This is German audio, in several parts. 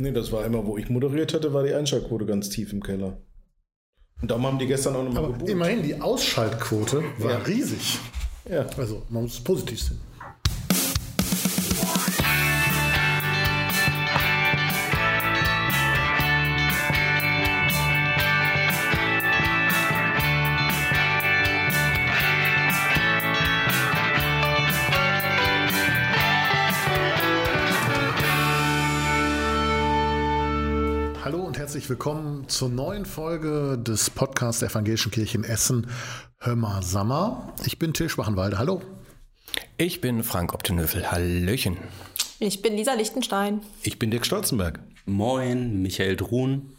Nee, das war immer, wo ich moderiert hatte, war die Einschaltquote ganz tief im Keller. Und darum haben die gestern auch nochmal Aber immerhin, die Ausschaltquote war Ja. riesig. Ja. Also, man muss es positiv sehen. Herzlich willkommen zur neuen Folge des Podcasts der Evangelischen Kirche in Essen, Hömmer Sammer. Ich bin Till Schwachenwalde. Hallo. Ich bin Frank Optenöffel. Hallöchen. Ich bin Lisa Lichtenstein. Ich bin Dirk Stolzenberg. Moin, Michael Druhn.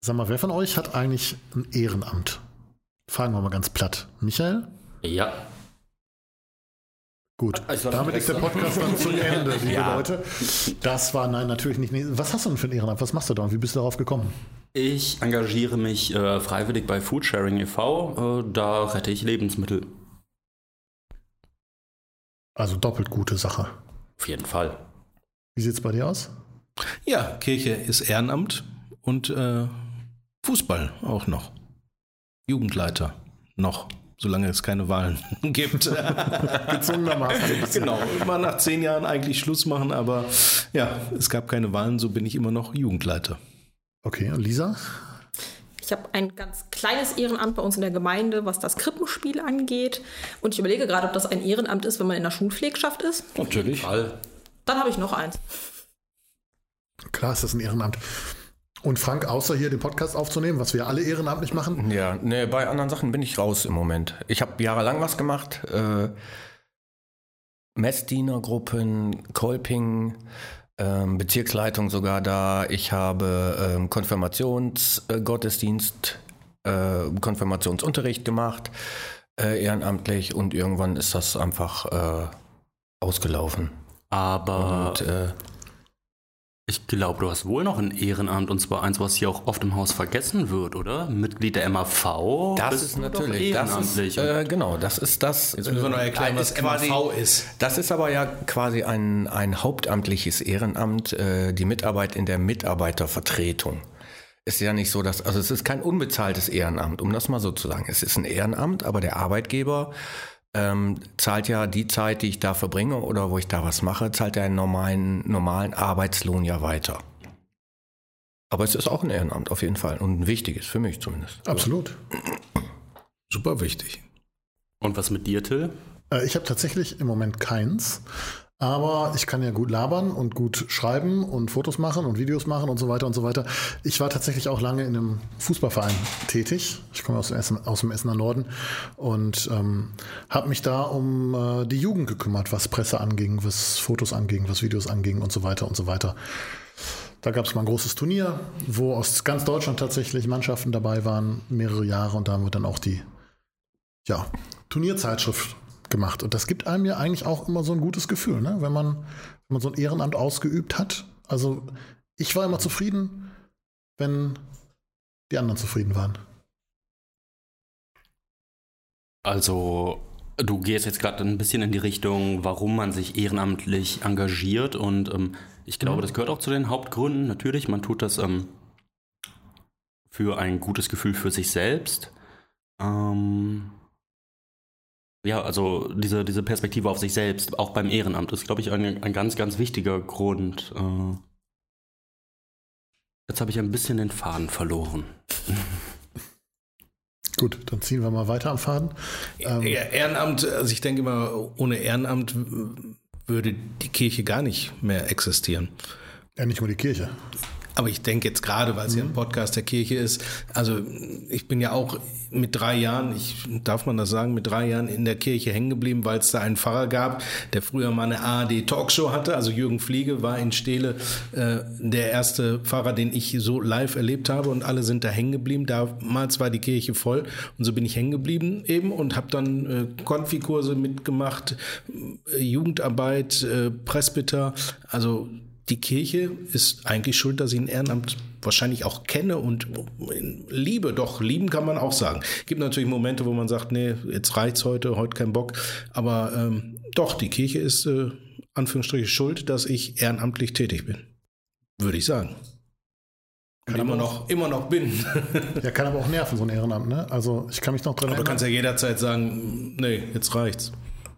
Sag mal, wer von euch hat eigentlich ein Ehrenamt? Fragen wir mal ganz platt. Michael? Ja. Gut, Also, damit ist der Podcast dann zu Ende, liebe Ja. Leute. Das war nein, natürlich nicht. Was hast du denn für ein Ehrenamt? Was machst du da und wie bist du darauf gekommen? Ich engagiere mich äh, freiwillig bei Foodsharing e.V. Äh, da rette ich Lebensmittel. Also doppelt gute Sache. Auf jeden Fall. Wie sieht's bei dir aus? Ja, Kirche ist Ehrenamt und äh, Fußball auch noch. Jugendleiter noch, solange es keine Wahlen gibt. Gezwungenermaßen. genau, mal nach zehn Jahren eigentlich Schluss machen, aber ja, es gab keine Wahlen, so bin ich immer noch Jugendleiter. Okay, und Lisa? Ich habe ein ganz kleines Ehrenamt bei uns in der Gemeinde, was das Krippenspiel angeht. Und ich überlege gerade, ob das ein Ehrenamt ist, wenn man in der Schulpflegschaft ist. Natürlich. Dann habe ich noch eins. Klar ist das ein Ehrenamt. Und Frank, außer hier den Podcast aufzunehmen, was wir alle ehrenamtlich machen, Ja, ne, bei anderen Sachen bin ich raus im Moment. Ich habe jahrelang was gemacht. Äh, Messdienergruppen, Kolping, ähm, Bezirksleitung sogar da. Ich habe ähm, Konfirmationsgottesdienst, äh, Konfirmationsunterricht gemacht, äh, ehrenamtlich und irgendwann ist das einfach äh, ausgelaufen. Aber Und äh, ich glaube, du hast wohl noch ein Ehrenamt und zwar eins, was hier auch oft im Haus vergessen wird, oder? Mitglied der MAV. das ist natürlich, das ist, ehrenamtlich. äh, genau, das ist das. Jetzt müssen wir noch erklären, äh, was ist quasi- MAV ist. Das ist aber ja quasi ein, ein hauptamtliches Ehrenamt, äh, die Mitarbeit in der Mitarbeitervertretung. Ist ja nicht so, dass, also es ist kein unbezahltes Ehrenamt, um das mal so zu sagen. Es ist ein Ehrenamt, aber der Arbeitgeber ähm, zahlt ja die Zeit, die ich da verbringe oder wo ich da was mache, zahlt er einen normalen, normalen Arbeitslohn ja weiter. Aber es ist auch ein Ehrenamt auf jeden Fall und ein wichtiges, für mich zumindest. absolut. Super wichtig. und was mit dir, Till? Äh, ich habe tatsächlich im Moment keins. Aber ich kann ja gut labern und gut schreiben und Fotos machen und Videos machen und so weiter und so weiter. Ich war tatsächlich auch lange in einem Fußballverein tätig. Ich komme aus dem, Essen, aus dem Essener Norden und ähm, habe mich da um äh, die Jugend gekümmert, was Presse anging, was Fotos anging, was Videos anging und so weiter und so weiter. Da gab es mal ein großes Turnier, wo aus ganz Deutschland tatsächlich Mannschaften dabei waren, mehrere Jahre und da haben wir dann auch die ja, Turnierzeitschrift gemacht. Und das gibt einem ja eigentlich auch immer so ein gutes Gefühl, ne? wenn, man, wenn man so ein Ehrenamt ausgeübt hat. Also ich war immer zufrieden, wenn die anderen zufrieden waren. Also, du gehst jetzt gerade ein bisschen in die Richtung, warum man sich ehrenamtlich engagiert. Und ähm, ich glaube, Mhm. das gehört auch zu den Hauptgründen. Natürlich, man tut das ähm, für ein gutes Gefühl für sich selbst. Ähm, ja, also diese, diese Perspektive auf sich selbst, auch beim Ehrenamt, ist, glaube ich, ein, ein ganz, ganz wichtiger Grund. Äh, jetzt habe ich ein bisschen den Faden verloren. Gut, dann ziehen wir mal weiter am Faden. Ähm, Ja, Ehrenamt, also ich denke immer, ohne Ehrenamt würde die Kirche gar nicht mehr existieren. ja, nicht nur die Kirche. Aber ich denke jetzt gerade, weil es ja ein Podcast der Kirche ist, also ich bin ja auch mit drei Jahren, ich darf man das sagen, mit drei Jahren in der Kirche hängen geblieben, weil es da einen Pfarrer gab, der früher mal eine ARD Talkshow hatte. Also Jürgen Fliege war in Stele äh, der erste Pfarrer, den ich so live erlebt habe und alle sind da hängen geblieben. Damals war die Kirche voll und so bin ich hängen geblieben eben und habe dann äh, Konfikurse mitgemacht, äh, Jugendarbeit, äh, Presbyter, also die Kirche ist eigentlich schuld, dass ich ein Ehrenamt wahrscheinlich auch kenne und liebe. Doch, lieben kann man auch sagen. Gibt natürlich Momente, wo man sagt, nee, jetzt reicht's heute, heute kein Bock. Aber ähm, doch, die Kirche ist äh, Anführungsstriche schuld, dass ich ehrenamtlich tätig bin. Würde ich sagen. Kann immer noch, immer noch bin. Ja, kann aber auch nerven, so ein Ehrenamt, ne? Also ich kann mich noch dran Aber du erinnern. kannst ja jederzeit sagen, nee, jetzt reicht's.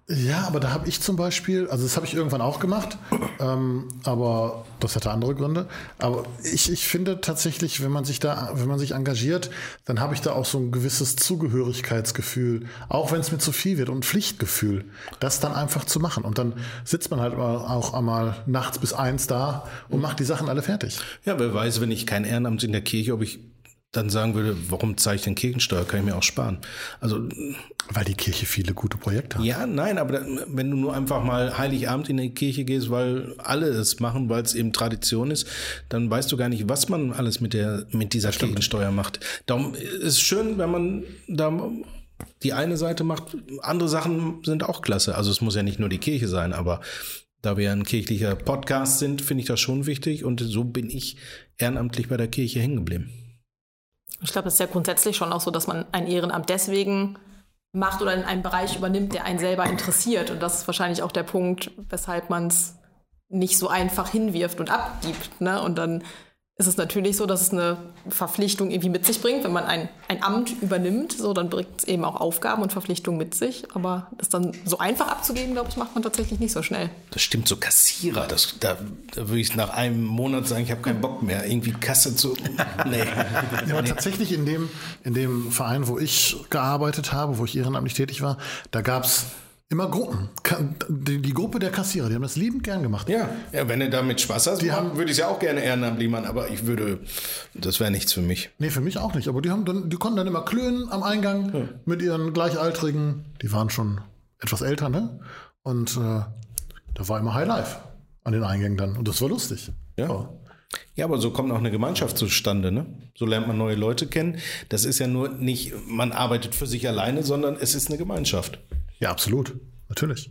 Ja, aber da habe ich zum Beispiel, also das habe ich irgendwann auch gemacht, ähm, aber das hatte andere Gründe. Aber ich, ich finde tatsächlich, wenn man sich da, wenn man sich engagiert, dann habe ich da auch so ein gewisses Zugehörigkeitsgefühl, auch wenn es mir zu viel wird und Pflichtgefühl, das dann einfach zu machen. Und dann sitzt man halt auch einmal nachts bis eins da und macht die Sachen alle fertig. Ja, wer weiß, wenn ich kein Ehrenamt in der Kirche, ob ich dann sagen würde, warum zahle ich denn Kirchensteuer? Kann ich mir auch sparen. Also, Weil die Kirche viele gute Projekte hat. ja, nein, aber wenn du nur einfach mal Heiligabend in die Kirche gehst, weil alle es machen, weil es eben Tradition ist, dann weißt du gar nicht, was man alles mit der, mit dieser Kirchensteuer macht. Darum ist es schön, wenn man da die eine Seite macht. Andere Sachen sind auch klasse. Also es muss ja nicht nur die Kirche sein, aber da wir ein kirchlicher Podcast sind, finde ich das schon wichtig und so bin ich ehrenamtlich bei der Kirche hängen geblieben. Ich glaube, es ist ja grundsätzlich schon auch so, dass man ein Ehrenamt deswegen macht oder in einem Bereich übernimmt, der einen selber interessiert. Und das ist wahrscheinlich auch der Punkt, weshalb man es nicht so einfach hinwirft und abgibt. Ne? Und dann ist es natürlich so, dass es eine Verpflichtung irgendwie mit sich bringt. Wenn man ein, ein Amt übernimmt, so, dann bringt es eben auch Aufgaben und Verpflichtungen mit sich. Aber das dann so einfach abzugeben, glaube ich, macht man tatsächlich nicht so schnell. Das stimmt, so Kassierer, das, da, da würde ich nach einem Monat sagen, ich habe keinen Bock mehr, irgendwie Kasse zu. Nee. Ja, aber tatsächlich in dem, in dem Verein, wo ich gearbeitet habe, wo ich ehrenamtlich tätig war, da gab's immer Gruppen. Die, Gruppe der Kassierer, die haben das liebend gern gemacht. Ja, ja, wenn du damit Spaß hast, Die mach- haben- würde ich es ja auch gerne ehrenamtlich machen, aber ich würde, das wäre nichts für mich. Nee, für mich auch nicht. Aber die, haben dann, die konnten dann immer klönen am Eingang mit ihren Gleichaltrigen. Die waren schon etwas älter, ne? Und äh, da war immer High Life an den Eingängen dann. Und das war lustig. Ja. Ja, aber so kommt auch eine Gemeinschaft zustande, ne? So lernt man neue Leute kennen. Das ist ja nur nicht, man arbeitet für sich alleine, sondern es ist eine Gemeinschaft. Ja, absolut. Natürlich.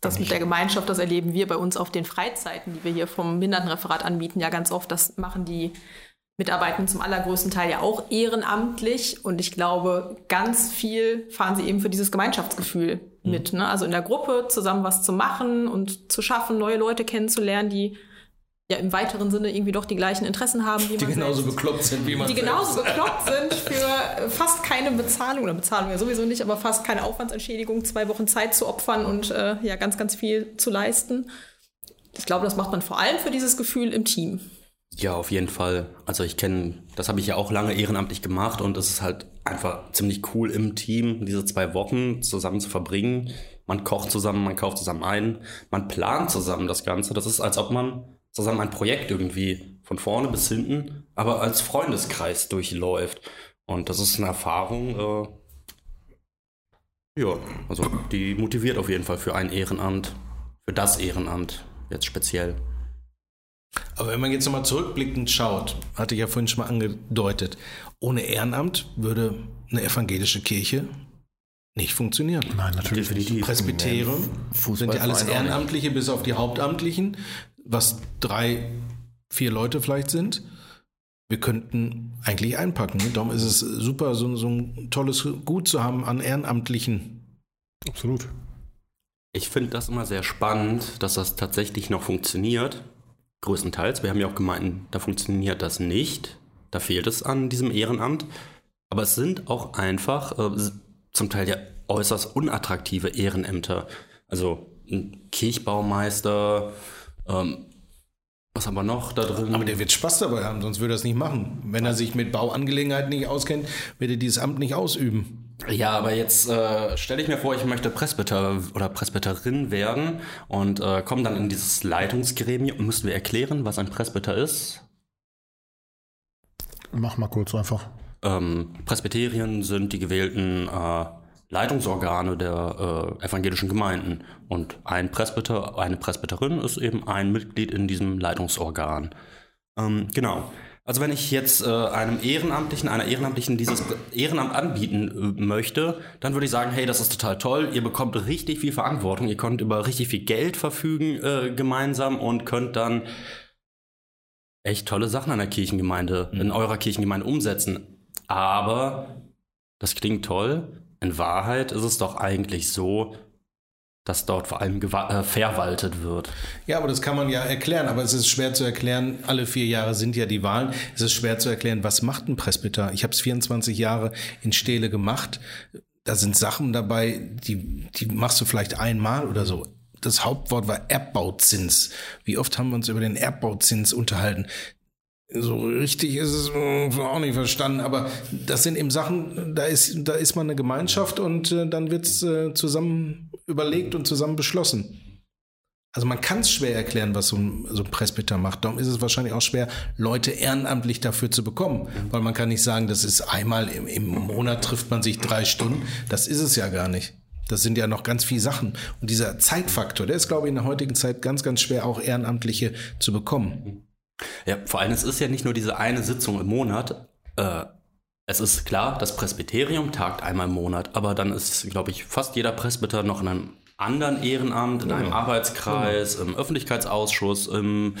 Das mit der Gemeinschaft, das erleben wir bei uns auf den Freizeiten, die wir hier vom Behindertenreferat anbieten, ja ganz oft. Das machen die Mitarbeitenden zum allergrößten Teil ja auch ehrenamtlich. Und ich glaube, ganz viel fahren sie eben für dieses Gemeinschaftsgefühl mit. Ne? Also in der Gruppe zusammen was zu machen und zu schaffen, neue Leute kennenzulernen, die ja im weiteren Sinne irgendwie doch die gleichen Interessen haben, wie Die man genauso selbst bekloppt sind, wie man die selbst. genauso bekloppt sind für fast keine Bezahlung, oder Bezahlung ja sowieso nicht, aber fast keine Aufwandsentschädigung, zwei Wochen Zeit zu opfern und äh, ja ganz, ganz viel zu leisten. Ich glaube, das macht man vor allem für dieses Gefühl im Team. Ja, auf jeden Fall. Also ich kenne, das habe ich ja auch lange ehrenamtlich gemacht und es ist halt einfach ziemlich cool im Team, diese zwei Wochen zusammen zu verbringen. Man kocht zusammen, man kauft zusammen ein, man plant zusammen das Ganze. Das ist, als ob man zusammen ein Projekt irgendwie von vorne bis hinten, aber als Freundeskreis durchläuft. Und das ist eine Erfahrung, äh, ja, also die motiviert auf jeden Fall für ein Ehrenamt, für das Ehrenamt jetzt speziell. Aber wenn man jetzt nochmal zurückblickend schaut, hatte ich ja vorhin schon mal angedeutet, ohne Ehrenamt würde eine evangelische Kirche nicht funktionieren. Nein, natürlich nicht. Definitiv. Presbyterium sind ja alles. Ehrenamtliche, bis auf die Hauptamtlichen, was drei, vier Leute vielleicht sind. Wir könnten eigentlich einpacken. Darum ist es super, so, so ein tolles Gut zu haben an Ehrenamtlichen. Absolut. Ich finde das immer sehr spannend, dass das tatsächlich noch funktioniert. Größtenteils. Wir haben ja auch Gemeinden, da funktioniert das nicht. Da fehlt es an diesem Ehrenamt. Aber es sind auch einfach äh, zum Teil ja äußerst unattraktive Ehrenämter. Also ein Kirchbaumeister, ähm, was haben wir noch da drin? Aber der wird Spaß dabei haben, sonst würde er es nicht machen. Wenn er sich mit Bauangelegenheiten nicht auskennt, wird er dieses Amt nicht ausüben. Ja, aber jetzt äh, stelle ich mir vor, ich möchte Presbyter oder Presbyterin werden und äh, komme dann in dieses Leitungsgremium. Müssen wir erklären, was ein Presbyter ist? Mach mal kurz einfach. Ähm, Presbyterien sind die gewählten äh, Leitungsorgane der äh, evangelischen Gemeinden. Und ein Presbyter, eine Presbyterin ist eben ein Mitglied in diesem Leitungsorgan. Ähm, genau. Also wenn ich jetzt äh, einem Ehrenamtlichen, einer Ehrenamtlichen dieses Ehrenamt anbieten äh, möchte, dann würde ich sagen, hey, das ist total toll, ihr bekommt richtig viel Verantwortung, ihr könnt über richtig viel Geld verfügen äh, gemeinsam und könnt dann echt tolle Sachen an der Kirchengemeinde, in eurer Kirchengemeinde umsetzen. Aber das klingt toll. In Wahrheit ist es doch eigentlich so, dass dort vor allem äh, verwaltet wird. Ja, aber das kann man ja erklären. Aber es ist schwer zu erklären. Alle vier Jahre sind ja die Wahlen. Es ist schwer zu erklären, was macht ein Presbyter? Ich habe es 24 Jahre in Stele gemacht. Da sind Sachen dabei, die, die machst du vielleicht einmal oder so. Das Hauptwort war Erbbauzins. Wie oft haben wir uns über den Erbbauzins unterhalten? So richtig ist es äh, auch nicht verstanden, aber das sind eben Sachen, da ist, da ist man eine Gemeinschaft und äh, dann wird's äh, zusammen überlegt und zusammen beschlossen. Also man kann es schwer erklären, was so ein, so ein Presbyter macht. Darum ist es wahrscheinlich auch schwer, Leute ehrenamtlich dafür zu bekommen. Weil man kann nicht sagen, das ist einmal im, im Monat trifft man sich drei Stunden. Das ist es ja gar nicht. Das sind ja noch ganz viele Sachen. Und dieser Zeitfaktor, der ist, glaube ich, in der heutigen Zeit ganz, ganz schwer, auch Ehrenamtliche zu bekommen. Ja, vor allem, es ist ja nicht nur diese eine Sitzung im Monat. Äh, es ist klar, das Presbyterium tagt einmal im Monat, aber dann ist, glaube ich, fast jeder Presbyter noch in einem anderen Ehrenamt, in einem Arbeitskreis, im Öffentlichkeitsausschuss, im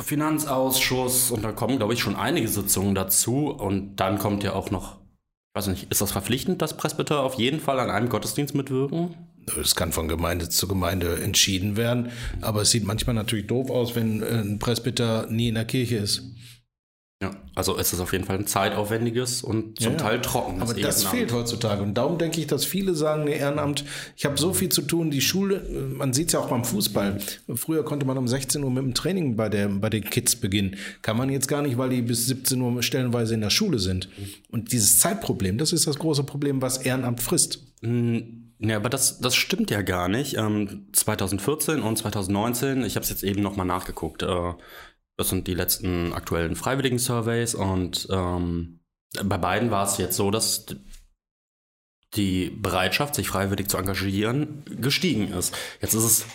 Finanzausschuss und da kommen, glaube ich, schon einige Sitzungen dazu und dann kommt ja auch noch, ich weiß nicht, ist das verpflichtend, dass Presbyter auf jeden Fall an einem Gottesdienst mitwirken? Es kann von Gemeinde zu Gemeinde entschieden werden, aber es sieht manchmal natürlich doof aus, wenn ein Presbyter nie in der Kirche ist. Ja, also es ist auf jeden Fall ein zeitaufwendiges und zum ja, Teil trockenes Aber das Ehrenamt. fehlt heutzutage. Und darum denke ich, dass viele sagen, nee, Ehrenamt, ich habe so viel zu tun, die Schule, man sieht es ja auch beim Fußball. Früher konnte man um 16 Uhr mit dem Training bei, der, bei den Kids beginnen. Kann man jetzt gar nicht, weil die bis 17 Uhr stellenweise in der Schule sind. Und dieses Zeitproblem, das ist das große Problem, was Ehrenamt frisst. Mhm. Ja, aber das, das stimmt ja gar nicht. Ähm, 2014 und 2019, ich habe es jetzt eben nochmal nachgeguckt, äh, das sind die letzten aktuellen Freiwilligen-Surveys und ähm, bei beiden war es jetzt so, dass die Bereitschaft, sich freiwillig zu engagieren, gestiegen ist. Jetzt ist es,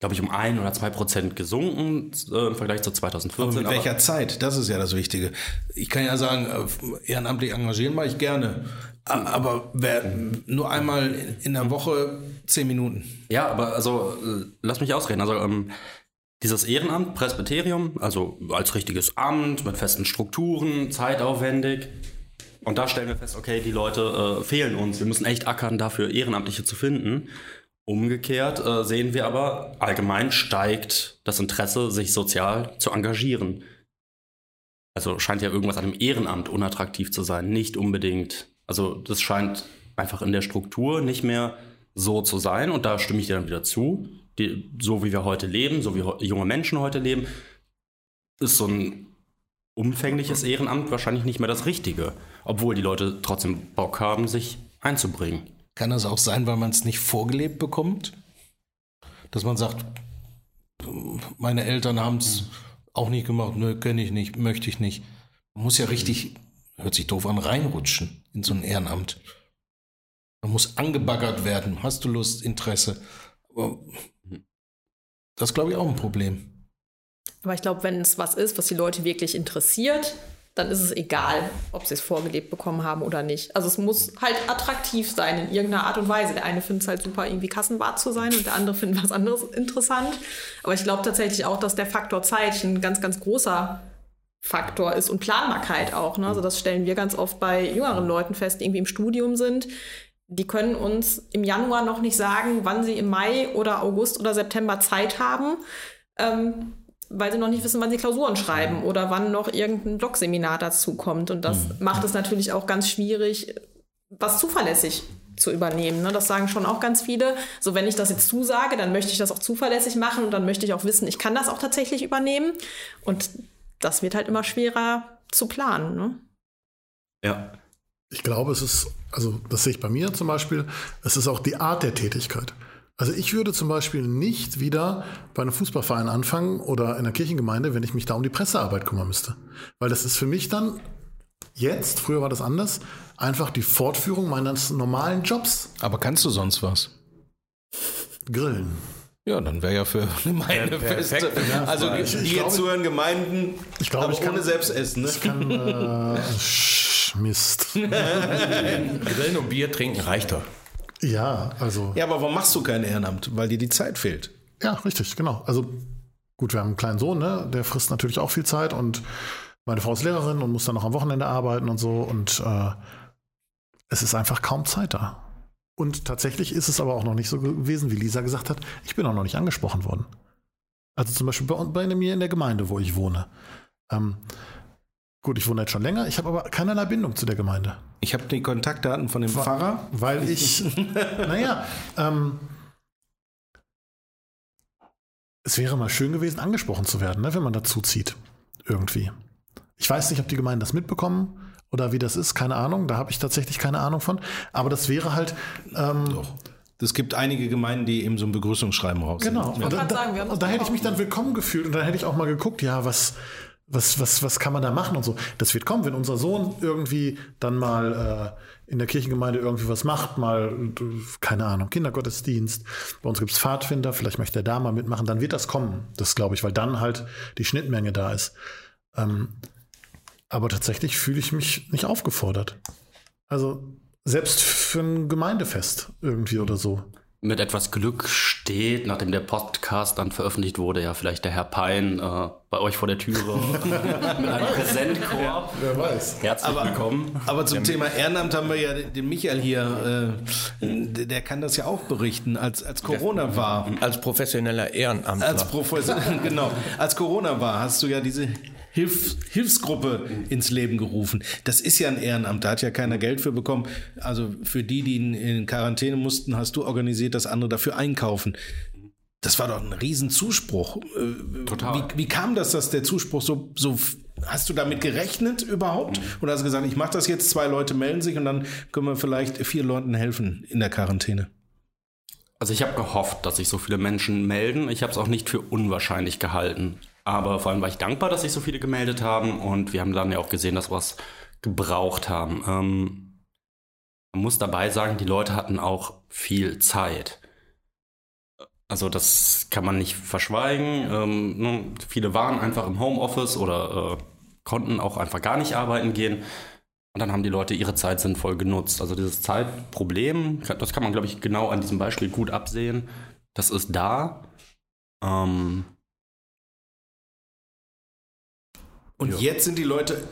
glaube ich, um ein oder zwei Prozent gesunken äh, im Vergleich zu 2014. Aber mit welcher Zeit? Das ist ja das Wichtige. Ich kann ja sagen, äh, ehrenamtlich engagieren mache ich gerne. Aber wer, nur einmal in der Woche zehn Minuten. Ja, aber also äh, lass mich ausreden. Also ähm, dieses Ehrenamt, Presbyterium, also als richtiges Amt mit festen Strukturen, zeitaufwendig. Und da stellen wir fest, okay, die Leute äh, fehlen uns. Wir müssen echt ackern, dafür Ehrenamtliche zu finden. Umgekehrt äh, sehen wir aber, allgemein steigt das Interesse, sich sozial zu engagieren. Also scheint ja irgendwas an dem Ehrenamt unattraktiv zu sein, nicht unbedingt also das scheint einfach in der Struktur nicht mehr so zu sein und da stimme ich dir dann wieder zu. Die, so wie wir heute leben, so wie junge Menschen heute leben, ist so ein umfängliches Ehrenamt wahrscheinlich nicht mehr das Richtige, obwohl die Leute trotzdem Bock haben, sich einzubringen. Kann das auch sein, weil man es nicht vorgelebt bekommt? Dass man sagt, meine Eltern haben es auch nicht gemacht, nö, kenne ich nicht, möchte ich nicht. Man muss ja richtig hört sich doof an, reinrutschen in so ein Ehrenamt. Man muss angebaggert werden. Hast du Lust, Interesse? Das glaube ich, auch ein Problem. Aber ich glaube, wenn es was ist, was die Leute wirklich interessiert, dann ist es egal, ob sie es vorgelebt bekommen haben oder nicht. Also es muss halt attraktiv sein in irgendeiner Art und Weise. Der eine findet es halt super, irgendwie Kassenwart zu sein und der andere findet was anderes interessant. Aber ich glaube tatsächlich auch, dass der Faktor Zeit ein ganz, ganz großer Faktor ist und Planbarkeit auch. Ne? Also das stellen wir ganz oft bei jüngeren Leuten fest, die irgendwie im Studium sind. Die können uns im Januar noch nicht sagen, wann sie im Mai oder August oder September Zeit haben, ähm, weil sie noch nicht wissen, wann sie Klausuren schreiben oder wann noch irgendein Blogseminar dazu kommt. Und das mhm. macht es natürlich auch ganz schwierig, was zuverlässig zu übernehmen. Ne? Das sagen schon auch ganz viele. So, wenn ich das jetzt zusage, dann möchte ich das auch zuverlässig machen und dann möchte ich auch wissen, ich kann das auch tatsächlich übernehmen. Und das wird halt immer schwerer zu planen. Ne? Ja. Ich glaube, es ist, also das sehe ich bei mir zum Beispiel, es ist auch die Art der Tätigkeit. Also ich würde zum Beispiel nicht wieder bei einem Fußballverein anfangen oder in einer Kirchengemeinde, wenn ich mich da um die Pressearbeit kümmern müsste. Weil das ist für mich dann jetzt, früher war das anders, einfach die Fortführung meines normalen Jobs. Aber kannst du sonst was? Grillen. Ja, dann wäre ja für Gemeinde feste. Also die, die jetzt zuhören, Gemeinden, ich glaube, ich ohne kann, Selbstessen. Ne? Ich kann, äh, Mist. Grillen und Bier trinken reicht doch. Ja, also. Ja, aber warum machst du kein Ehrenamt? Weil dir die Zeit fehlt. Ja, richtig, genau. Also gut, wir haben einen kleinen Sohn, ne? der frisst natürlich auch viel Zeit und meine Frau ist Lehrerin und muss dann noch am Wochenende arbeiten und so und äh, es ist einfach kaum Zeit da. Und tatsächlich ist es aber auch noch nicht so gewesen, wie Lisa gesagt hat, ich bin auch noch nicht angesprochen worden. Also zum Beispiel bei, bei mir in der Gemeinde, wo ich wohne. Ähm, gut, ich wohne jetzt schon länger, ich habe aber keinerlei Bindung zu der Gemeinde. Ich habe die Kontaktdaten von dem Wa- Pfarrer. Weil ich, naja, ähm, es wäre mal schön gewesen, angesprochen zu werden, ne, wenn man dazu zieht. Irgendwie. Ich weiß nicht, ob die Gemeinden das mitbekommen oder wie das ist, keine Ahnung. Da habe ich tatsächlich keine Ahnung von. Aber das wäre halt. Ähm, Es gibt einige Gemeinden, die eben so ein Begrüßungsschreiben rausgeben. Genau. Ja. Und, da, sagen, wir haben und da hätte ich mich dann willkommen gefühlt und dann hätte ich auch mal geguckt, ja, was, was, was, was kann man da machen und so. Das wird kommen, wenn unser Sohn irgendwie dann mal äh, in der Kirchengemeinde irgendwie was macht, mal, keine Ahnung, Kindergottesdienst. Bei uns gibt es Pfadfinder, vielleicht möchte er da mal mitmachen, dann wird das kommen. Das glaube ich, weil dann halt die Schnittmenge da ist. Ähm, aber tatsächlich fühle ich mich nicht aufgefordert. Also selbst für ein Gemeindefest irgendwie oder so. Mit etwas Glück steht, nachdem der Podcast dann veröffentlicht wurde, ja vielleicht der Herr Pein äh, bei euch vor der Türe mit einem Präsentkorb. Wer weiß. Herzlich willkommen. Aber zum Thema Ehrenamt haben wir ja den Michael hier, äh, der kann das ja auch berichten, als, als Corona war. Als professioneller Ehrenamtler. Als Professor, genau. Als Corona war, hast du ja diese Hilf, Hilfsgruppe ins Leben gerufen. Das ist ja ein Ehrenamt, da hat ja keiner Geld für bekommen. Also für die, die in, in Quarantäne mussten, hast du organisiert, dass andere dafür einkaufen. Das war doch ein Riesenzuspruch. Äh, Total. Wie, wie kam das, dass der Zuspruch so, so hast du damit gerechnet überhaupt? Oder hast du gesagt, ich mache das jetzt, zwei Leute melden sich und dann können wir vielleicht vier Leuten helfen in der Quarantäne? Also ich habe gehofft, dass sich so viele Menschen melden. Ich habe es auch nicht für unwahrscheinlich gehalten. Aber vor allem war ich dankbar, dass sich so viele gemeldet haben und wir haben dann ja auch gesehen, dass wir was gebraucht haben. Ähm, man muss dabei sagen, die Leute hatten auch viel Zeit. Also das kann man nicht verschweigen. Ähm, viele waren einfach im Homeoffice oder äh, konnten auch einfach gar nicht arbeiten gehen. Und dann haben die Leute ihre Zeit sinnvoll genutzt. Also dieses Zeitproblem, das kann man, glaube ich, genau an diesem Beispiel gut absehen. Das ist da. Ähm, Und jetzt sind die Leute,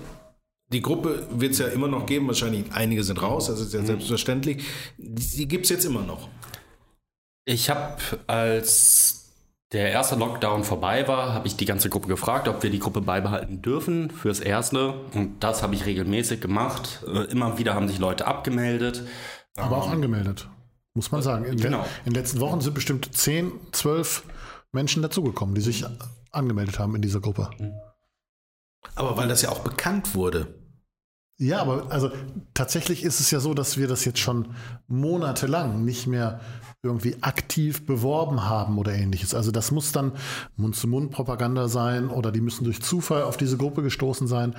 die Gruppe wird es ja immer noch geben, wahrscheinlich einige sind raus, das ist ja selbstverständlich. Die gibt es jetzt immer noch. ich habe, als der erste Lockdown vorbei war, habe ich die ganze Gruppe gefragt, ob wir die Gruppe beibehalten dürfen fürs Erste. Und das habe ich regelmäßig gemacht. Äh, Immer wieder haben sich Leute abgemeldet. Aber auch angemeldet, muss man sagen. In, Genau. in den letzten Wochen sind bestimmt 10, 12 Menschen dazugekommen, die sich angemeldet haben in dieser Gruppe. Aber weil das ja auch bekannt wurde. Ja, aber also tatsächlich ist es ja so, dass wir das jetzt schon monatelang nicht mehr irgendwie aktiv beworben haben oder ähnliches. Also das muss dann Mund-zu-Mund-Propaganda sein oder die müssen durch Zufall auf diese Gruppe gestoßen sein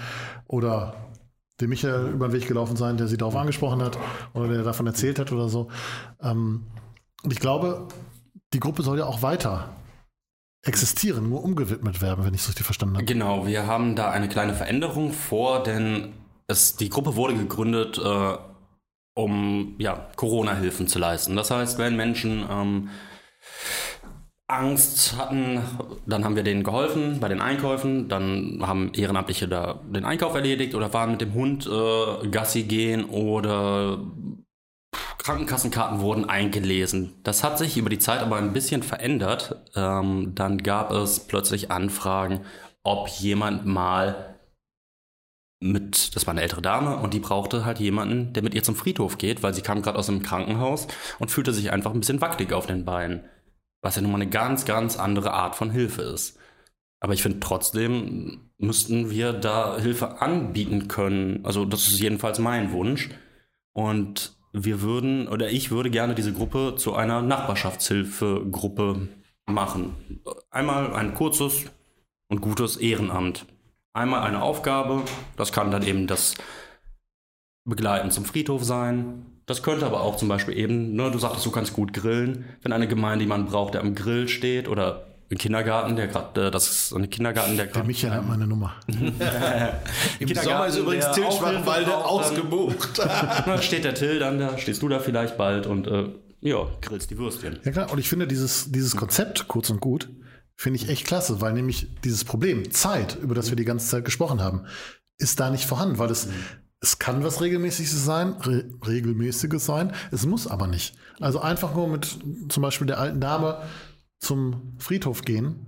oder dem Michael über den Weg gelaufen sein, der sie darauf angesprochen hat oder der davon erzählt hat oder so. Ähm, und ich glaube, die Gruppe soll ja auch weiter existieren, nur umgewidmet werden, wenn ich es richtig verstanden habe. Genau, wir haben da eine kleine Veränderung vor, denn es, die Gruppe wurde gegründet, äh, um ja, Corona-Hilfen zu leisten. Das heißt, wenn Menschen ähm, Angst hatten, dann haben wir denen geholfen bei den Einkäufen, dann haben Ehrenamtliche da den Einkauf erledigt oder waren mit dem Hund äh, Gassi gehen oder Krankenkassenkarten wurden eingelesen. Das hat sich über die Zeit aber ein bisschen verändert. Ähm, dann gab es plötzlich Anfragen, ob jemand mal mit, das war eine ältere Dame und die brauchte halt jemanden, der mit ihr zum Friedhof geht, weil sie kam gerade aus dem Krankenhaus und fühlte sich einfach ein bisschen wackelig auf den Beinen. Was ja nun mal eine ganz, ganz andere Art von Hilfe ist. Aber ich finde trotzdem müssten wir da Hilfe anbieten können. Also das ist jedenfalls mein Wunsch. Und wir würden, oder ich würde gerne diese Gruppe zu einer Nachbarschaftshilfegruppe machen. Einmal ein kurzes und gutes Ehrenamt. Einmal eine Aufgabe, das kann dann eben das Begleiten zum Friedhof sein. Das könnte aber auch zum Beispiel eben, ne, du sagtest, du kannst gut grillen. Wenn eine Gemeinde jemanden braucht, der am Grill steht oder ein Kindergarten, der gerade, äh, das ist ein Kindergarten, der Der gerade Michael hat meine Nummer. Im Sommer ist übrigens der Til auch Hilfe Schwachwalde ausgebucht. Steht der Till dann da, stehst du da vielleicht bald und äh, ja, grillst die Würstchen. Ja klar, und ich finde dieses, dieses Konzept, kurz und gut, finde ich echt klasse, weil nämlich dieses Problem, Zeit, über das wir die ganze Zeit gesprochen haben, ist da nicht vorhanden, weil es es kann was Regelmäßiges sein, Re Regelmäßiges sein, es muss aber nicht. Also einfach nur mit zum Beispiel der alten Dame zum Friedhof gehen,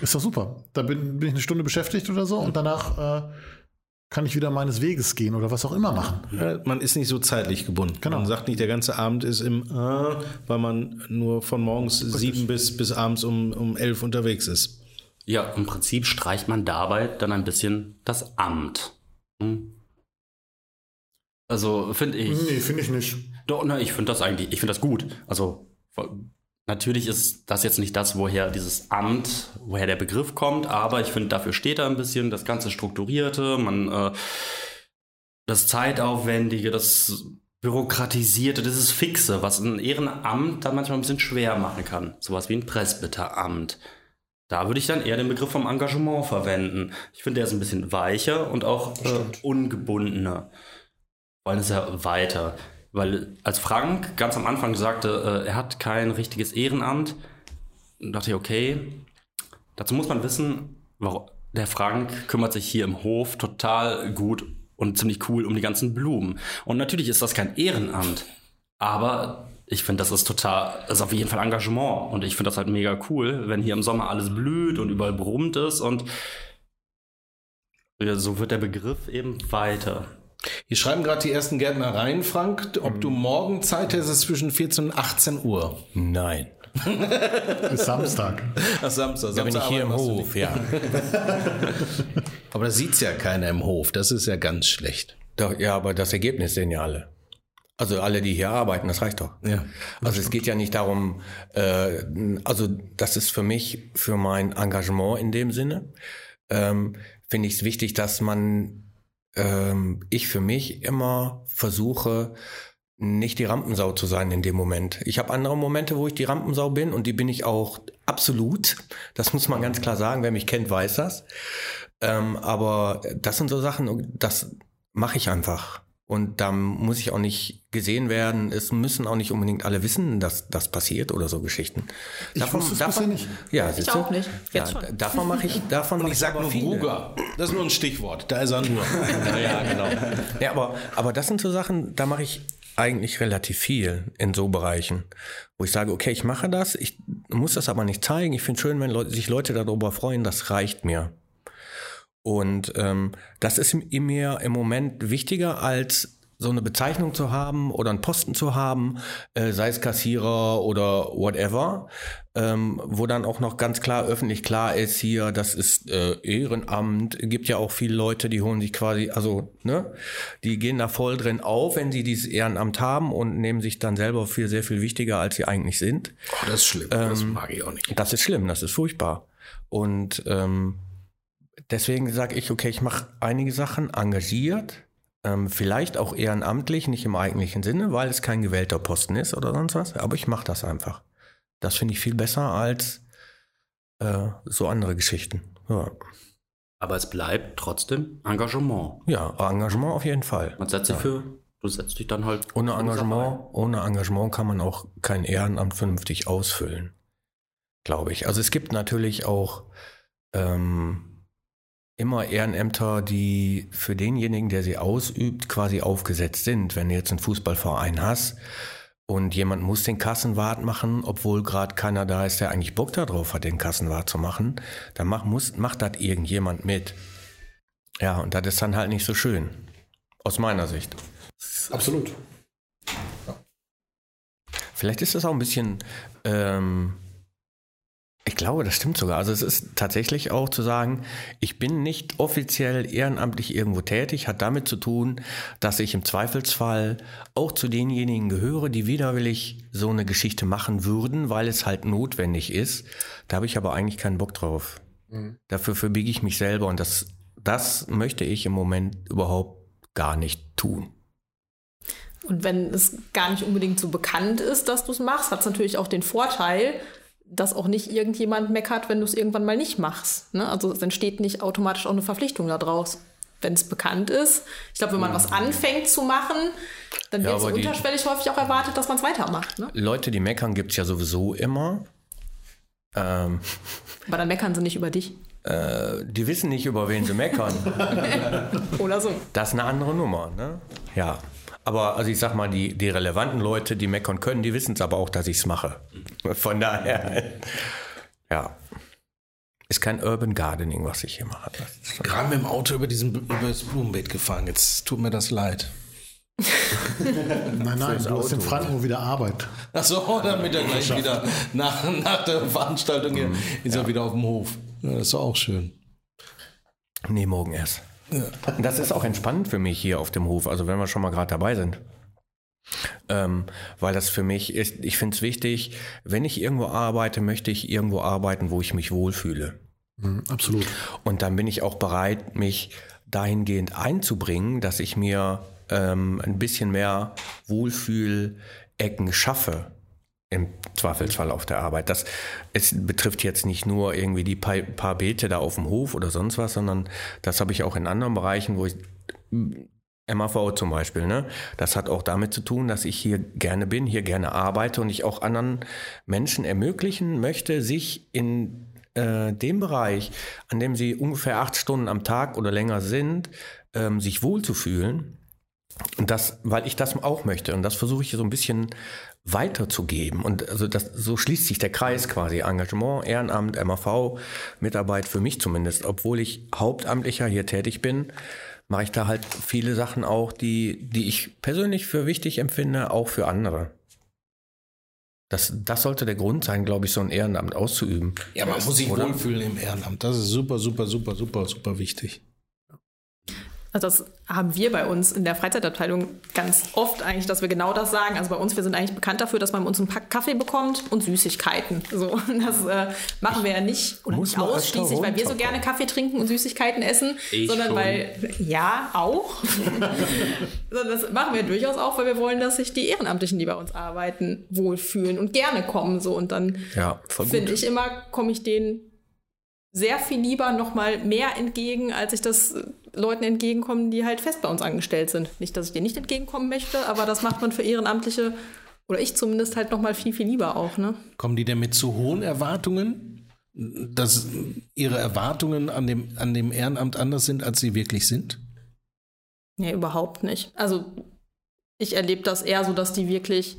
ist doch super. Da bin, bin ich eine Stunde beschäftigt oder so und danach äh, kann ich wieder meines Weges gehen oder was auch immer machen. Ja, man ist nicht so zeitlich gebunden. Genau. Man sagt nicht, der ganze Abend ist im äh, weil man nur von morgens sieben bis, bis abends um, um elf unterwegs ist. Ja, im Prinzip streicht man dabei dann ein bisschen das Amt. Hm? Also finde ich. Nee, finde ich nicht. Doch, na, ich finde das eigentlich, ich finde das gut. Also natürlich ist das jetzt nicht das, woher dieses Amt, woher der Begriff kommt, aber ich finde, dafür steht da ein bisschen das ganze Strukturierte, man äh, das Zeitaufwendige, das Bürokratisierte, das ist Fixe, was ein Ehrenamt dann manchmal ein bisschen schwer machen kann. Sowas wie ein Presbyteramt. Da würde ich dann eher den Begriff vom Engagement verwenden. Ich finde, der ist ein bisschen weicher und auch äh, ungebundener. Wollen es ja weiter. Weil als Frank ganz am Anfang sagte, äh, er hat kein richtiges Ehrenamt, dachte ich, okay, dazu muss man wissen, warum, der Frank kümmert sich hier im Hof total gut und ziemlich cool um die ganzen Blumen. Und natürlich ist das kein Ehrenamt, aber ich finde, das ist total, das ist auf jeden Fall Engagement. Und ich finde das halt mega cool, wenn hier im Sommer alles blüht und überall brummt ist. Und so wird der Begriff eben weiter. Hier schreiben gerade die ersten Gärtner rein, Frank, ob du morgen Zeit hättest zwischen 14 und 18 Uhr. Nein. Bis Samstag. Ach, Samstag. Da bin ich Samstag hier im Hof, ja. Aber da sieht's ja keiner im Hof. Das ist ja ganz schlecht. Doch, ja, aber das Ergebnis sehen ja alle. Also alle, die hier arbeiten, das reicht doch. Ja. Also es geht ja nicht darum, äh, also das ist für mich, für mein Engagement in dem Sinne, ähm, finde ich es wichtig, dass man, ähm, ich für mich immer versuche, nicht die Rampensau zu sein in dem Moment. Ich habe andere Momente, wo ich die Rampensau bin und die bin ich auch absolut. Das muss man ganz klar sagen. Wer mich kennt, weiß das. Ähm, aber das sind so Sachen, das mache ich einfach. Und da muss ich auch nicht gesehen werden. Es müssen auch nicht unbedingt alle wissen, dass das passiert oder so Geschichten. Ich wusste es bisher nicht. Ja, Ich siehst du? auch nicht. Jetzt ja, schon. Davon mache ich, davon mache Ich sag aber nur viele. Ruger. Das ist nur ein Stichwort. Da ist er nur. Ja, genau. Ja, aber, aber das sind so Sachen, da mache ich eigentlich relativ viel in so Bereichen, wo ich sage, okay, ich mache das, ich muss das aber nicht zeigen. Ich finde schön, wenn Leute, sich Leute darüber freuen, das reicht mir. Und ähm, das ist mir im Moment wichtiger als so eine Bezeichnung zu haben oder einen Posten zu haben, äh, sei es Kassierer oder whatever, ähm, wo dann auch noch ganz klar öffentlich klar ist hier, das ist äh, Ehrenamt. Gibt ja auch viele Leute, die holen sich quasi, also ne, die gehen da voll drin auf, wenn sie dieses Ehrenamt haben und nehmen sich dann selber für sehr viel wichtiger, als sie eigentlich sind. Oh, das ist schlimm. das mag ich auch nicht. Das ist schlimm, das ist furchtbar. Und ähm, deswegen sage ich, okay, ich mache einige Sachen engagiert, ähm, vielleicht auch ehrenamtlich, nicht im eigentlichen Sinne, weil es kein gewählter Posten ist oder sonst was, aber ich mache das einfach. Das finde ich viel besser als äh, so andere Geschichten. Ja. Aber es bleibt trotzdem Engagement. ja, Engagement auf jeden Fall. Man setzt sich für, du setzt dich dann halt. Ohne Engagement, ohne Engagement kann man auch kein Ehrenamt vernünftig ausfüllen, glaube ich. Also es gibt natürlich auch ähm, immer Ehrenämter, die für denjenigen, der sie ausübt, quasi aufgesetzt sind. Wenn du jetzt einen Fußballverein hast und jemand muss den Kassenwart machen, obwohl gerade keiner da ist, der eigentlich Bock darauf hat, den Kassenwart zu machen, dann mach, muss, macht das irgendjemand mit. Ja, und das ist dann halt nicht so schön. Aus meiner Sicht. Absolut. Vielleicht ist das auch ein bisschen, ähm, ich glaube, das stimmt sogar. Also es ist tatsächlich auch zu sagen, ich bin nicht offiziell ehrenamtlich irgendwo tätig, hat damit zu tun, dass ich im Zweifelsfall auch zu denjenigen gehöre, die widerwillig so eine Geschichte machen würden, weil es halt notwendig ist. Da habe ich aber eigentlich keinen Bock drauf. Dafür verbiege ich mich selber und das, das möchte ich im Moment überhaupt gar nicht tun. Und wenn es gar nicht unbedingt so bekannt ist, dass du es machst, hat es natürlich auch den Vorteil, dass auch nicht irgendjemand meckert, wenn du es irgendwann mal nicht machst. Ne? Also es entsteht nicht automatisch auch eine Verpflichtung daraus. Wenn es bekannt ist. Ich glaube, wenn man was anfängt zu machen, dann Ja, wird so die- unterschwellig häufig auch erwartet, dass man es weitermacht. Ne? Leute, die meckern, gibt's ja sowieso immer. Ähm, Aber dann meckern sie nicht über dich. Äh, die wissen nicht, über wen sie meckern. Oder so. Das ist eine andere Nummer, ne? Ja. Aber also ich sag mal, die, die relevanten Leute, die meckern können, die wissen es aber auch, dass ich es mache. Von daher, ja. Ist kein Urban Gardening, was ich hier mache. Gerade mit dem Auto über, diesen, über das Blumenbeet gefahren. Jetzt tut mir das leid. nein, nein, du hast in Franken wieder Arbeit. Achso, damit er gleich wieder nach, nach der Veranstaltung hier mhm. ist ja. er wieder auf dem Hof. Ja, das ist auch schön. Nee, morgen erst. Das ist auch entspannend für mich hier auf dem Hof, also wenn wir schon mal gerade dabei sind. Ähm, weil das für mich ist, ich finde es wichtig, wenn ich irgendwo arbeite, möchte ich irgendwo arbeiten, wo ich mich wohlfühle. Mhm, absolut. Und dann bin ich auch bereit, mich dahingehend einzubringen, dass ich mir ähm, ein bisschen mehr Wohlfühlecken schaffe im Zweifelsfall auf der Arbeit. Das es betrifft jetzt nicht nur irgendwie die paar, Beete da auf dem Hof oder sonst was, sondern das habe ich auch in anderen Bereichen, wo ich MAV zum Beispiel, ne? Das hat auch damit zu tun, dass ich hier gerne bin, hier gerne arbeite und ich auch anderen Menschen ermöglichen möchte, sich in äh, dem Bereich, an dem sie ungefähr acht Stunden am Tag oder länger sind, ähm, sich wohlzufühlen. Und das, weil ich das auch möchte. Und das versuche ich so ein bisschen weiterzugeben. Und also das, so schließt sich der Kreis quasi. Engagement, Ehrenamt, MAV, Mitarbeit für mich zumindest. Obwohl ich Hauptamtlicher hier tätig bin, mache ich da halt viele Sachen auch, die, die ich persönlich für wichtig empfinde, auch für andere. Das, das sollte der Grund sein, glaube ich, so ein Ehrenamt auszuüben. Ja, man muss sich wohlfühlen im Ehrenamt. Das ist super, super, super, super, super wichtig. Also das haben wir bei uns in der Freizeitabteilung ganz oft eigentlich, dass wir genau das sagen. Also bei uns, wir sind eigentlich bekannt dafür, dass man bei uns einen Pack Kaffee bekommt und Süßigkeiten. So, das äh, machen wir ja nicht oder nicht ausschließlich, weil wir so gerne Kaffee trinken und Süßigkeiten essen, ich sondern schon. weil, ja, auch. das machen wir durchaus auch, weil wir wollen, dass sich die Ehrenamtlichen, die bei uns arbeiten, wohlfühlen und gerne kommen. So. Und dann ja, finde ich immer, komme ich denen sehr viel lieber noch mal mehr entgegen, als ich das Leuten entgegenkomme, die halt fest bei uns angestellt sind. Nicht, dass ich dir nicht entgegenkommen möchte, aber das macht man für Ehrenamtliche oder ich zumindest halt noch mal viel, viel lieber auch. Ne? Kommen die denn mit zu hohen Erwartungen, dass ihre Erwartungen an dem, an dem Ehrenamt anders sind, als sie wirklich sind? Nee, überhaupt nicht. Also ich erlebe das eher so, dass die wirklich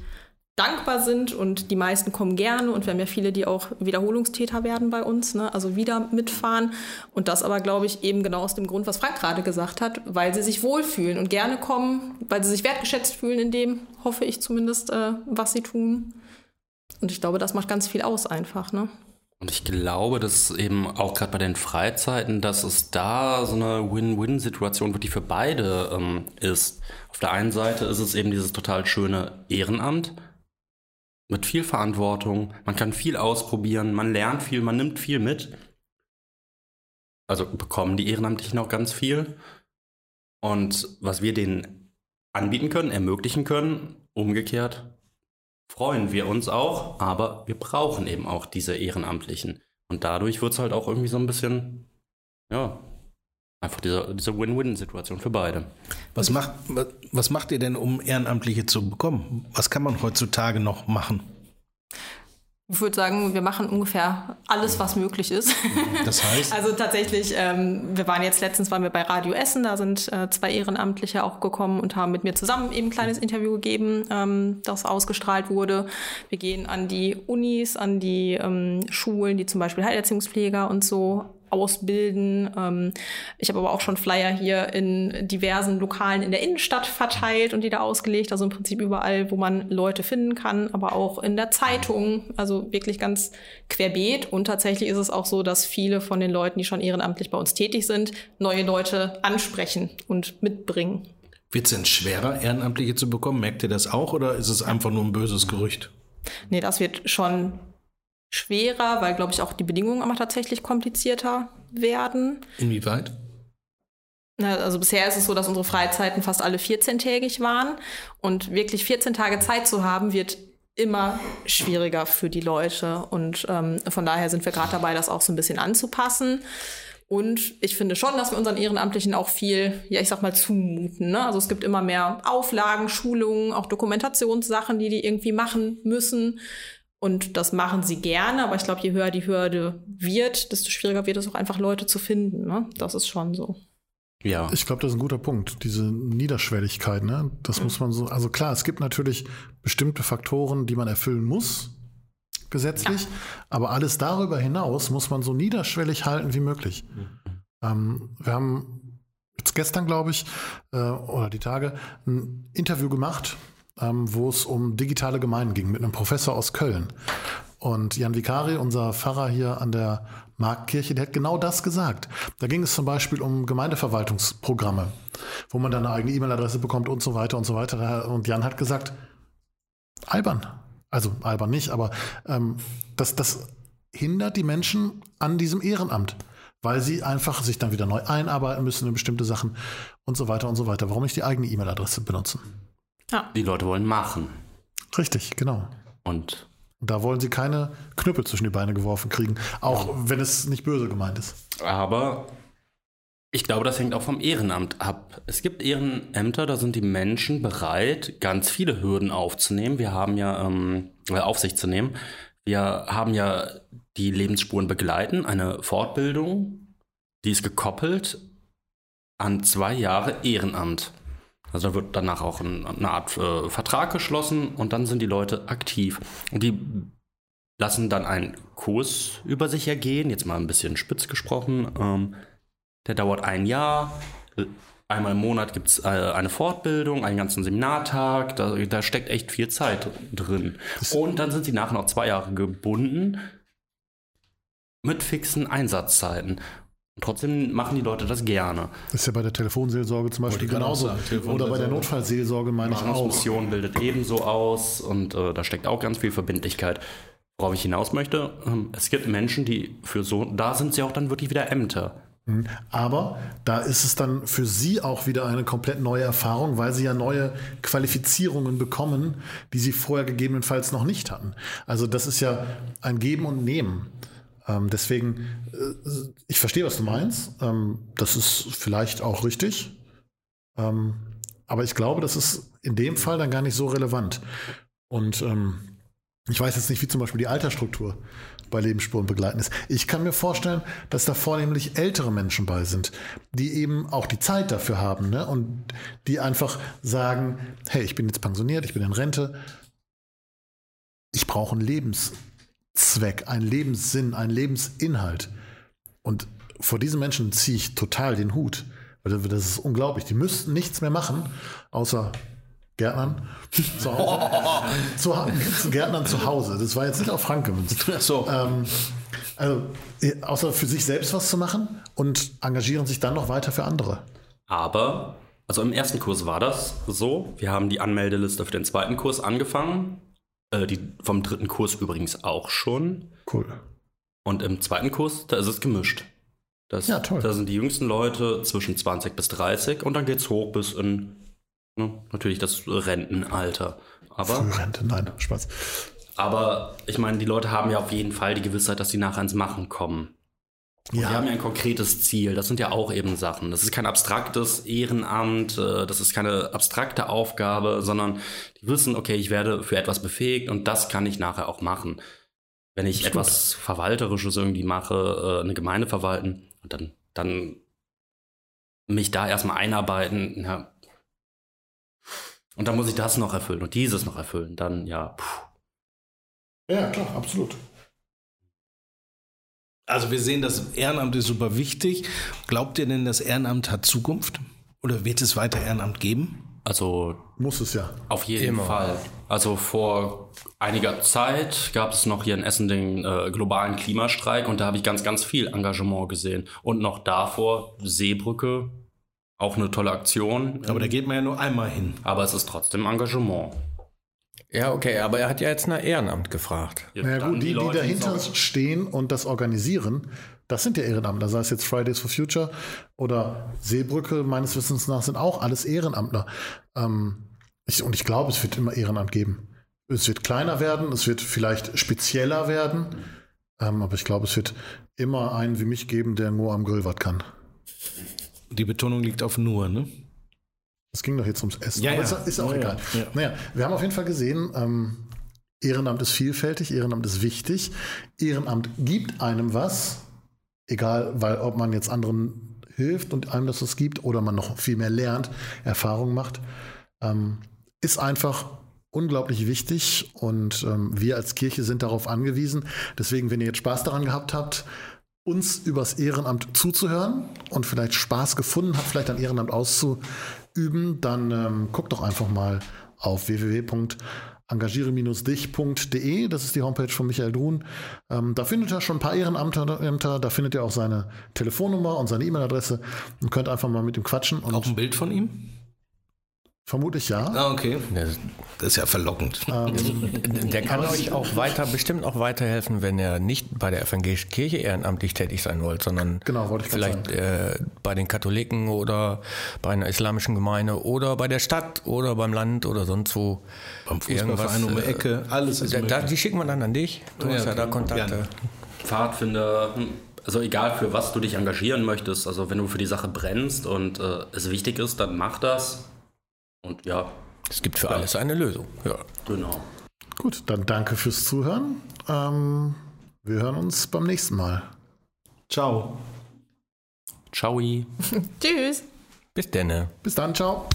dankbar sind und die meisten kommen gerne und wir haben ja viele, die auch Wiederholungstäter werden bei uns, ne? also wieder mitfahren und das aber, glaube ich, eben genau aus dem Grund, was Frank gerade gesagt hat, weil sie sich wohlfühlen und gerne kommen, weil sie sich wertgeschätzt fühlen in dem, hoffe ich zumindest, äh, was sie tun. Und ich glaube, das macht ganz viel aus einfach. Ne? Und ich glaube, dass eben auch gerade bei den Freizeiten, dass es da so eine Win-Win-Situation wirklich für beide ähm, ist. Auf der einen Seite ist es eben dieses total schöne Ehrenamt, mit viel Verantwortung. Man kann viel ausprobieren, man lernt viel, man nimmt viel mit. Also bekommen die Ehrenamtlichen auch ganz viel. Und was wir denen anbieten können, ermöglichen können, umgekehrt, freuen wir uns auch, aber wir brauchen eben auch diese Ehrenamtlichen. Und dadurch wird es halt auch irgendwie so ein bisschen, ja, einfach diese, diese Win-Win-Situation für beide. Was macht, was macht ihr denn, um Ehrenamtliche zu bekommen? Was kann man heutzutage noch machen? Ich würde sagen, wir machen ungefähr alles, was möglich ist. Das heißt? also tatsächlich, ähm, wir waren jetzt letztens waren wir bei Radio Essen, da sind äh, zwei Ehrenamtliche auch gekommen und haben mit mir zusammen eben ein kleines Interview gegeben, ähm, das ausgestrahlt wurde. Wir gehen an die Unis, an die ähm, Schulen, die zum Beispiel Heilerziehungspfleger und so ausbilden. Ähm, ich habe aber auch schon Flyer hier in diversen Lokalen in der Innenstadt verteilt und die da ausgelegt. Also im Prinzip überall, wo man Leute finden kann, aber auch in der Zeitung. Also wirklich ganz querbeet. Und tatsächlich ist es auch so, dass viele von den Leuten, die schon ehrenamtlich bei uns tätig sind, neue Leute ansprechen und mitbringen. Wird es denn schwerer, Ehrenamtliche zu bekommen? Merkt ihr das auch oder ist es einfach nur ein böses Gerücht? Nee, das wird schon schwerer, weil, glaube ich, auch die Bedingungen aber tatsächlich komplizierter werden. Inwieweit? Also bisher ist es so, dass unsere Freizeiten fast alle 14-tägig waren. Und wirklich 14 Tage Zeit zu haben, wird immer schwieriger für die Leute. Und ähm, von daher sind wir gerade dabei, das auch so ein bisschen anzupassen. Und ich finde schon, dass wir unseren Ehrenamtlichen auch viel, ja, ich sag mal, zumuten. Ne? Also es gibt immer mehr Auflagen, Schulungen, auch Dokumentationssachen, die die irgendwie machen müssen. Und das machen sie gerne, aber ich glaube, je höher die Hürde wird, desto schwieriger wird es auch einfach Leute zu finden. Ne? Das ist schon so. Ja. Ich glaube, das ist ein guter Punkt, diese Niederschwelligkeit. Ne? Das muss man so, also klar, es gibt natürlich bestimmte Faktoren, die man erfüllen muss, gesetzlich, aber alles darüber hinaus muss man so niederschwellig halten wie möglich. Ähm, wir haben jetzt gestern, glaube ich, äh, oder die Tage, ein Interview gemacht, ähm, wo es um digitale Gemeinden ging mit einem Professor aus Köln. Und Jan Vicari, unser Pfarrer hier an der Marktkirche, der hat genau das gesagt. Da ging es zum Beispiel um Gemeindeverwaltungsprogramme, wo man dann eine eigene E-Mail-Adresse bekommt und so weiter und so weiter. Und Jan hat gesagt, albern. Also albern nicht, aber ähm, das, das hindert die Menschen an diesem Ehrenamt, weil sie einfach sich dann wieder neu einarbeiten müssen in bestimmte Sachen und so weiter und so weiter. Warum nicht die eigene E-Mail-Adresse benutzen? Die Leute wollen machen. Richtig, genau. Und Da wollen sie keine Knüppel zwischen die Beine geworfen kriegen, auch wenn es nicht böse gemeint ist. Aber ich glaube, das hängt auch vom Ehrenamt ab. Es gibt Ehrenämter, da sind die Menschen bereit, ganz viele Hürden aufzunehmen. Wir haben ja, ähm, äh, auf sich zu nehmen. Wir haben ja die Lebensspuren begleiten, eine Fortbildung, die ist gekoppelt an zwei Jahre Ehrenamt. Also da wird danach auch ein, eine Art äh, Vertrag geschlossen und dann sind die Leute aktiv. Und die lassen dann einen Kurs über sich ergehen, jetzt mal ein bisschen spitz gesprochen. Ähm, der dauert ein Jahr. Einmal im Monat gibt es äh, eine Fortbildung, einen ganzen Seminartag. Da, da steckt echt viel Zeit drin. Und dann sind sie nachher noch zwei Jahre gebunden mit fixen Einsatzzeiten. Trotzdem machen die Leute das gerne. Das ist ja bei der Telefonseelsorge zum Beispiel genauso. sagen. Oder bei der Notfallseelsorge meine ich auch. Mission bildet ebenso aus und äh, da steckt auch ganz viel Verbindlichkeit. Worauf ich hinaus möchte, ähm, es gibt Menschen, die für so, da sind sie auch dann wirklich wieder Ämter. Aber da ist es dann für Sie auch wieder eine komplett neue Erfahrung, weil Sie ja neue Qualifizierungen bekommen, die Sie vorher gegebenenfalls noch nicht hatten. Also das ist ja ein Geben und Nehmen. Ähm, deswegen, äh, ich verstehe, was du meinst. Ähm, das ist vielleicht auch richtig. Ähm, aber ich glaube, das ist in dem Fall dann gar nicht so relevant. Und ähm, ich weiß jetzt nicht, wie zum Beispiel die Altersstruktur bei Lebensspuren begleiten ist. Ich kann mir vorstellen, dass da vornehmlich ältere Menschen bei sind, die eben auch die Zeit dafür haben ne? und die einfach sagen, hey, ich bin jetzt pensioniert, ich bin in Rente, ich brauche einen Lebenszweck, einen Lebenssinn, einen Lebensinhalt. Und vor diesen Menschen ziehe ich total den Hut. Weil Das ist unglaublich. Die müssten nichts mehr machen, außer Gärtnern zu Hause. zu, zu Gärtnern zu Hause. Das war jetzt nicht auf Frank gemünzt. So. Ähm, also, außer für sich selbst was zu machen und engagieren sich dann noch weiter für andere. Aber, also im ersten Kurs war das so. Wir haben die Anmeldeliste für den zweiten Kurs angefangen. Äh, die vom dritten Kurs übrigens auch schon. Cool. Und im zweiten Kurs, da ist es gemischt. Das, Ja, toll. Da sind die jüngsten Leute zwischen 20 bis 30 und dann geht's hoch bis in ne, natürlich das Rentenalter. Aber, Frührente, nein, Spaß. aber ich meine, die Leute haben ja auf jeden Fall die Gewissheit, dass sie nachher ins Machen kommen. Die haben ja ein konkretes Ziel. Das sind ja auch eben Sachen. Das ist kein abstraktes Ehrenamt, äh, das ist keine abstrakte Aufgabe, sondern die wissen, okay, ich werde für etwas befähigt und das kann ich nachher auch machen. Wenn ich etwas Verwalterisches irgendwie mache, äh, eine Gemeinde verwalten, und dann, dann mich da erstmal einarbeiten, ja. Und dann muss ich das noch erfüllen und dieses noch erfüllen. Dann, ja, puh. Ja, klar, absolut. Also wir sehen, das Ehrenamt ist super wichtig. Glaubt ihr denn, das Ehrenamt hat Zukunft? Oder wird es weiter Ehrenamt geben? Also Muss es ja. Auf jeden Immer. Fall. Also vor einiger Zeit gab es noch hier in Essen den äh, globalen Klimastreik und da habe ich ganz, ganz viel Engagement gesehen. Und noch davor Seebrücke, auch eine tolle Aktion. Aber da geht man ja nur einmal hin. Aber es ist trotzdem Engagement. Ja, okay, aber er hat ja jetzt nach Ehrenamt gefragt. Naja Dann gut, die, die Leute, dahinter stehen und das organisieren, das sind ja Ehrenamtler. Sei es jetzt Fridays for Future oder Seebrücke, meines Wissens nach, sind auch alles Ehrenamtler. Ähm, ich, und ich glaube, es wird immer Ehrenamt geben. Es wird kleiner werden, es wird vielleicht spezieller werden, ähm, aber ich glaube, es wird immer einen wie mich geben, der nur am Grill was kann. Die Betonung liegt auf nur, ne? Es ging doch jetzt ums Essen. Ja, aber ja. Ist, auch Ja, egal. ja, ja. Naja, wir haben auf jeden Fall gesehen, ähm, Ehrenamt ist vielfältig, Ehrenamt ist wichtig. Ehrenamt gibt einem was, egal, weil ob man jetzt anderen hilft und einem das was gibt oder man noch viel mehr lernt, Erfahrung macht, ähm, ist einfach unglaublich wichtig und ähm, wir als Kirche sind darauf angewiesen. Deswegen, wenn ihr jetzt Spaß daran gehabt habt, uns übers Ehrenamt zuzuhören und vielleicht Spaß gefunden habt, vielleicht ein Ehrenamt auszuüben, dann ähm, guckt doch einfach mal auf www.engagiere-dich.de. Das ist die Homepage von Michael Druhn. Ähm, da findet ihr schon ein paar Ehrenämter, da findet ihr auch seine Telefonnummer und seine E-Mail-Adresse und könnt einfach mal mit ihm quatschen. auch ein Bild von ihm? Vermutlich ja. Ah, okay. Das ist ja verlockend. Ähm, der kann euch auch weiter, bestimmt auch weiterhelfen, wenn er nicht bei der evangelischen Kirche ehrenamtlich tätig sein wollt, sondern genau, vielleicht äh, bei den Katholiken oder bei einer islamischen Gemeinde oder bei der Stadt oder beim Land oder sonst wo. Beim Fußballverein um die äh, Ecke, alles ist da, Die schicken wir dann an dich. Du ja, hast ja da Kontakte. Gerne. Pfadfinder, also egal für was du dich engagieren möchtest, also wenn du für die Sache brennst und äh, es wichtig ist, dann mach das. Und ja. Es gibt für ja. alles eine Lösung. Ja. Genau. Gut, dann danke fürs Zuhören. Ähm, wir hören uns beim nächsten Mal. Ciao. Ciao. Tschüss. Bis dann. Bis dann, ciao.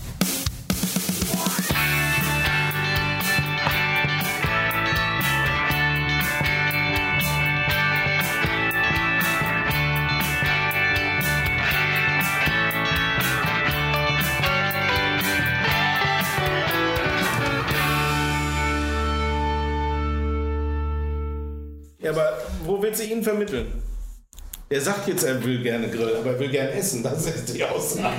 Willst du ihn vermitteln? Er sagt jetzt, er will gerne grillen, aber er will gerne essen. Das ist die Aussage.